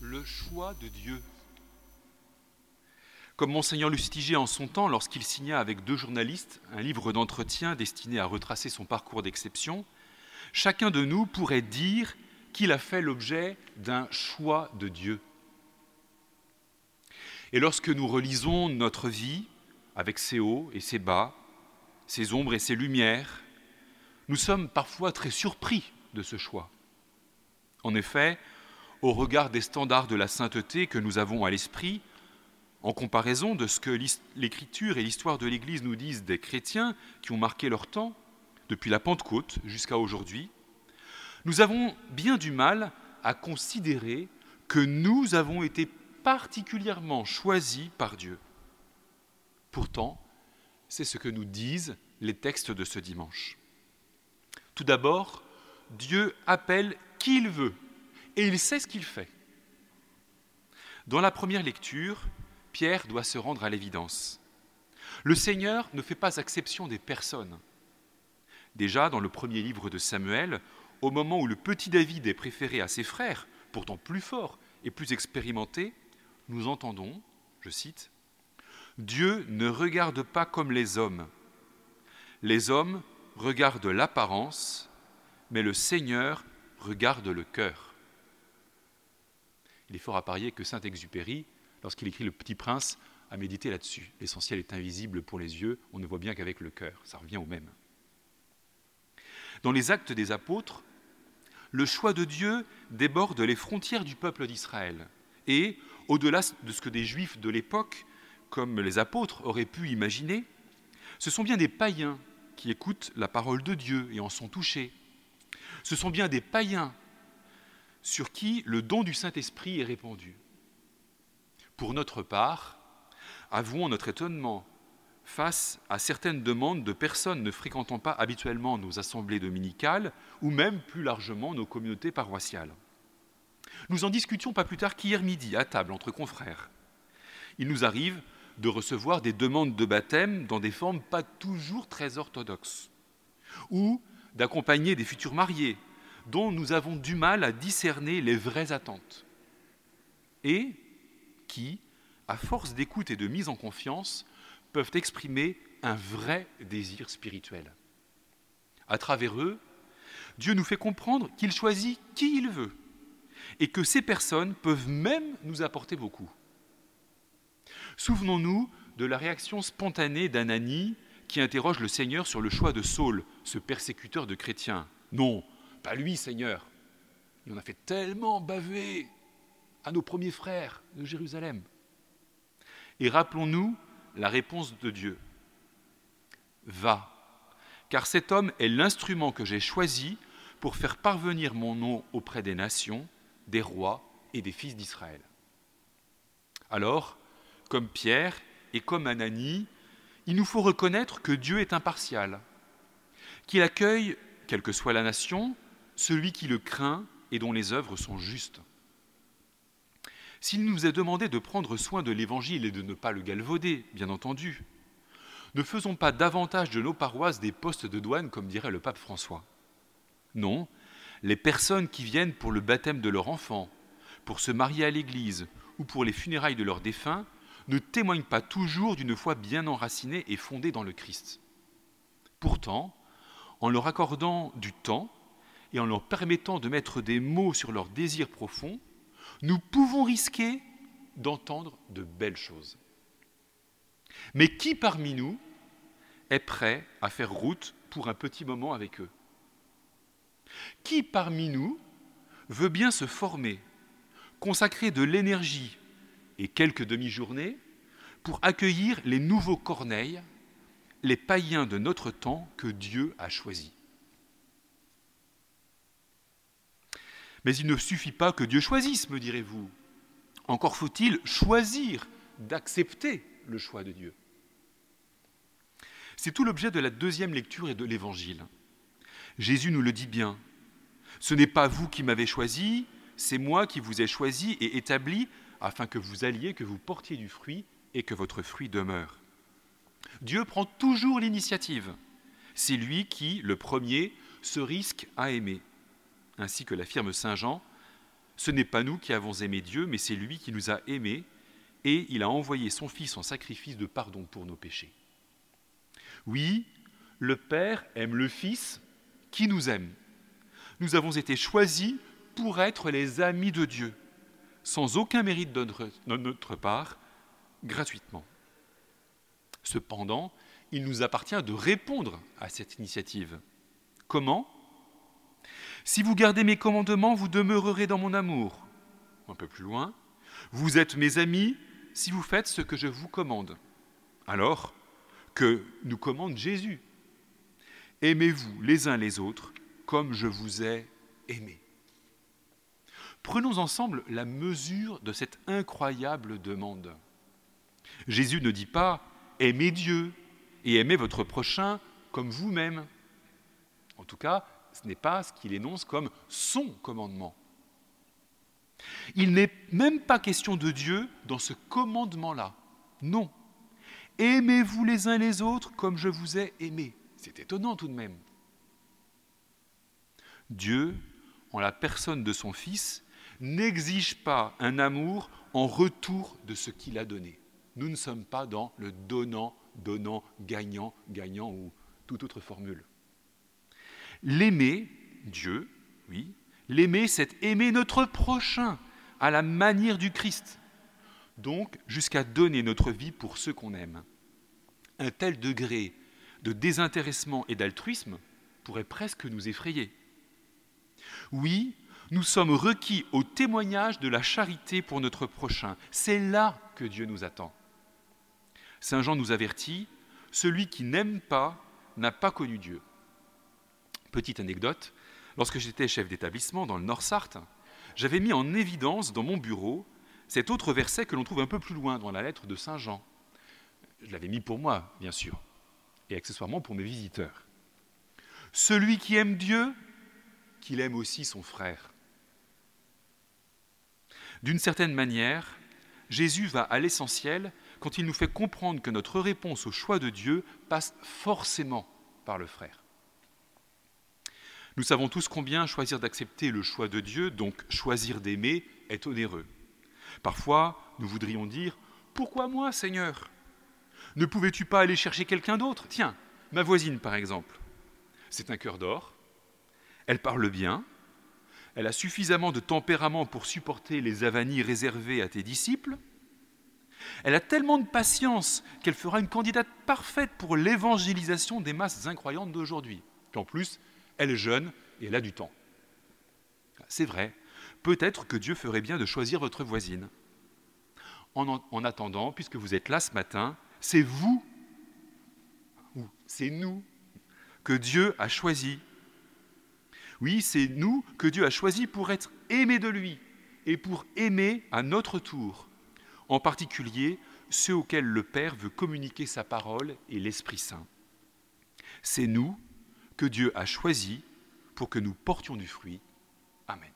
le choix de Dieu. Comme Monseigneur Lustiger en son temps, lorsqu'il signa avec deux journalistes un livre d'entretien destiné à retracer son parcours d'exception, chacun de nous pourrait dire qu'il a fait l'objet d'un choix de Dieu. Et lorsque nous relisons notre vie, avec ses hauts et ses bas, ses ombres et ses lumières, nous sommes parfois très surpris de ce choix. En effet, au regard des standards de la sainteté que nous avons à l'esprit, en comparaison de ce que l'Écriture et l'histoire de l'Église nous disent des chrétiens qui ont marqué leur temps, depuis la Pentecôte jusqu'à aujourd'hui, nous avons bien du mal à considérer que nous avons été particulièrement choisis par Dieu. Pourtant, c'est ce que nous disent les textes de ce dimanche. Tout d'abord, Dieu appelle qui il veut et il sait ce qu'il fait. Dans la première lecture, Pierre doit se rendre à l'évidence. Le Seigneur ne fait pas exception des personnes. Déjà, dans le premier livre de Samuel, au moment où le petit David est préféré à ses frères, pourtant plus forts et plus expérimentés, nous entendons, je cite, Dieu ne regarde pas comme les hommes. Les hommes regardent l'apparence, mais le Seigneur regarde le cœur. Il est fort à parier que Saint-Exupéry, lorsqu'il écrit Le Petit Prince, a médité là-dessus. L'essentiel est invisible pour les yeux, on ne voit bien qu'avec le cœur. Ça revient au même. Dans les actes des apôtres, le choix de Dieu déborde les frontières du peuple d'Israël. Et, au-delà de ce que des juifs de l'époque, comme les apôtres, auraient pu imaginer, ce sont bien des païens qui écoutent la parole de Dieu et en sont touchés. Ce sont bien des païens sur qui le don du Saint-Esprit est répandu. Pour notre part, avouons notre étonnement face à certaines demandes de personnes ne fréquentant pas habituellement nos assemblées dominicales ou même plus largement nos communautés paroissiales. Nous en discutions pas plus tard qu'hier midi à table entre confrères. Il nous arrive de recevoir des demandes de baptême dans des formes pas toujours très orthodoxes, ou d'accompagner des futurs mariés dont nous avons du mal à discerner les vraies attentes, et qui, à force d'écoute et de mise en confiance, peuvent exprimer un vrai désir spirituel. À travers eux, Dieu nous fait comprendre qu'il choisit qui il veut et que ces personnes peuvent même nous apporter beaucoup. Souvenons-nous de la réaction spontanée d'Ananie qui interroge le Seigneur sur le choix de Saul, ce persécuteur de chrétiens. Non, pas lui, Seigneur. Il en a fait tellement baver à nos premiers frères de Jérusalem. Et rappelons-nous la réponse de Dieu. Va, car cet homme est l'instrument que j'ai choisi pour faire parvenir mon nom auprès des nations, des rois et des fils d'Israël. Alors, comme Pierre et comme Ananie, il nous faut reconnaître que Dieu est impartial, qu'il accueille, quelle que soit la nation, celui qui le craint et dont les œuvres sont justes. S'il nous est demandé de prendre soin de l'Évangile et de ne pas le galvauder, bien entendu, ne faisons pas davantage de nos paroisses des postes de douane, comme dirait le pape François. Non, les personnes qui viennent pour le baptême de leur enfant, pour se marier à l'Église ou pour les funérailles de leurs défunts ne témoignent pas toujours d'une foi bien enracinée et fondée dans le Christ. Pourtant, en leur accordant du temps, et en leur permettant de mettre des mots sur leurs désirs profonds, nous pouvons risquer d'entendre de belles choses. Mais qui parmi nous est prêt à faire route pour un petit moment avec eux? Qui parmi nous veut bien se former, consacrer de l'énergie et quelques demi-journées pour accueillir les nouveaux corneilles, les païens de notre temps que Dieu a choisis? Mais il ne suffit pas que Dieu choisisse, me direz-vous. Encore faut-il choisir d'accepter le choix de Dieu. C'est tout l'objet de la deuxième lecture et de l'Évangile. Jésus nous le dit bien. Ce n'est pas vous qui m'avez choisi, c'est moi qui vous ai choisi et établi afin que vous alliez, que vous portiez du fruit et que votre fruit demeure. Dieu prend toujours l'initiative. C'est lui qui, le premier, se risque à aimer ainsi que l'affirme Saint Jean, Ce n'est pas nous qui avons aimé Dieu, mais c'est lui qui nous a aimés, et il a envoyé son Fils en sacrifice de pardon pour nos péchés. Oui, le Père aime le Fils qui nous aime. Nous avons été choisis pour être les amis de Dieu, sans aucun mérite de notre part, gratuitement. Cependant, il nous appartient de répondre à cette initiative. Comment? Si vous gardez mes commandements, vous demeurerez dans mon amour. Un peu plus loin, vous êtes mes amis si vous faites ce que je vous commande. Alors que nous commande Jésus. Aimez-vous les uns les autres comme je vous ai aimé. Prenons ensemble la mesure de cette incroyable demande. Jésus ne dit pas aimez Dieu et aimez votre prochain comme vous-même. En tout cas, ce n'est pas ce qu'il énonce comme son commandement. Il n'est même pas question de Dieu dans ce commandement-là. Non. Aimez-vous les uns les autres comme je vous ai aimé. C'est étonnant tout de même. Dieu, en la personne de son Fils, n'exige pas un amour en retour de ce qu'il a donné. Nous ne sommes pas dans le donnant, donnant, gagnant, gagnant ou toute autre formule. L'aimer, Dieu, oui, l'aimer, c'est aimer notre prochain à la manière du Christ, donc jusqu'à donner notre vie pour ceux qu'on aime. Un tel degré de désintéressement et d'altruisme pourrait presque nous effrayer. Oui, nous sommes requis au témoignage de la charité pour notre prochain. C'est là que Dieu nous attend. Saint Jean nous avertit, celui qui n'aime pas n'a pas connu Dieu. Petite anecdote, lorsque j'étais chef d'établissement dans le Nord-Sarthe, j'avais mis en évidence dans mon bureau cet autre verset que l'on trouve un peu plus loin dans la lettre de Saint Jean. Je l'avais mis pour moi, bien sûr, et accessoirement pour mes visiteurs. Celui qui aime Dieu, qu'il aime aussi son frère. D'une certaine manière, Jésus va à l'essentiel quand il nous fait comprendre que notre réponse au choix de Dieu passe forcément par le frère. Nous savons tous combien choisir d'accepter le choix de Dieu, donc choisir d'aimer, est onéreux. Parfois, nous voudrions dire Pourquoi moi, Seigneur? Ne pouvais-tu pas aller chercher quelqu'un d'autre? Tiens, ma voisine, par exemple. C'est un cœur d'or, elle parle bien, elle a suffisamment de tempérament pour supporter les avanies réservées à tes disciples, elle a tellement de patience qu'elle fera une candidate parfaite pour l'évangélisation des masses incroyantes d'aujourd'hui. En plus, elle est jeune et elle a du temps. C'est vrai, peut-être que Dieu ferait bien de choisir votre voisine. En, en attendant, puisque vous êtes là ce matin, c'est vous, ou c'est nous, que Dieu a choisi. Oui, c'est nous que Dieu a choisi pour être aimés de lui et pour aimer à notre tour en particulier ceux auxquels le Père veut communiquer sa parole et l'Esprit Saint. C'est nous que Dieu a choisis pour que nous portions du fruit. Amen.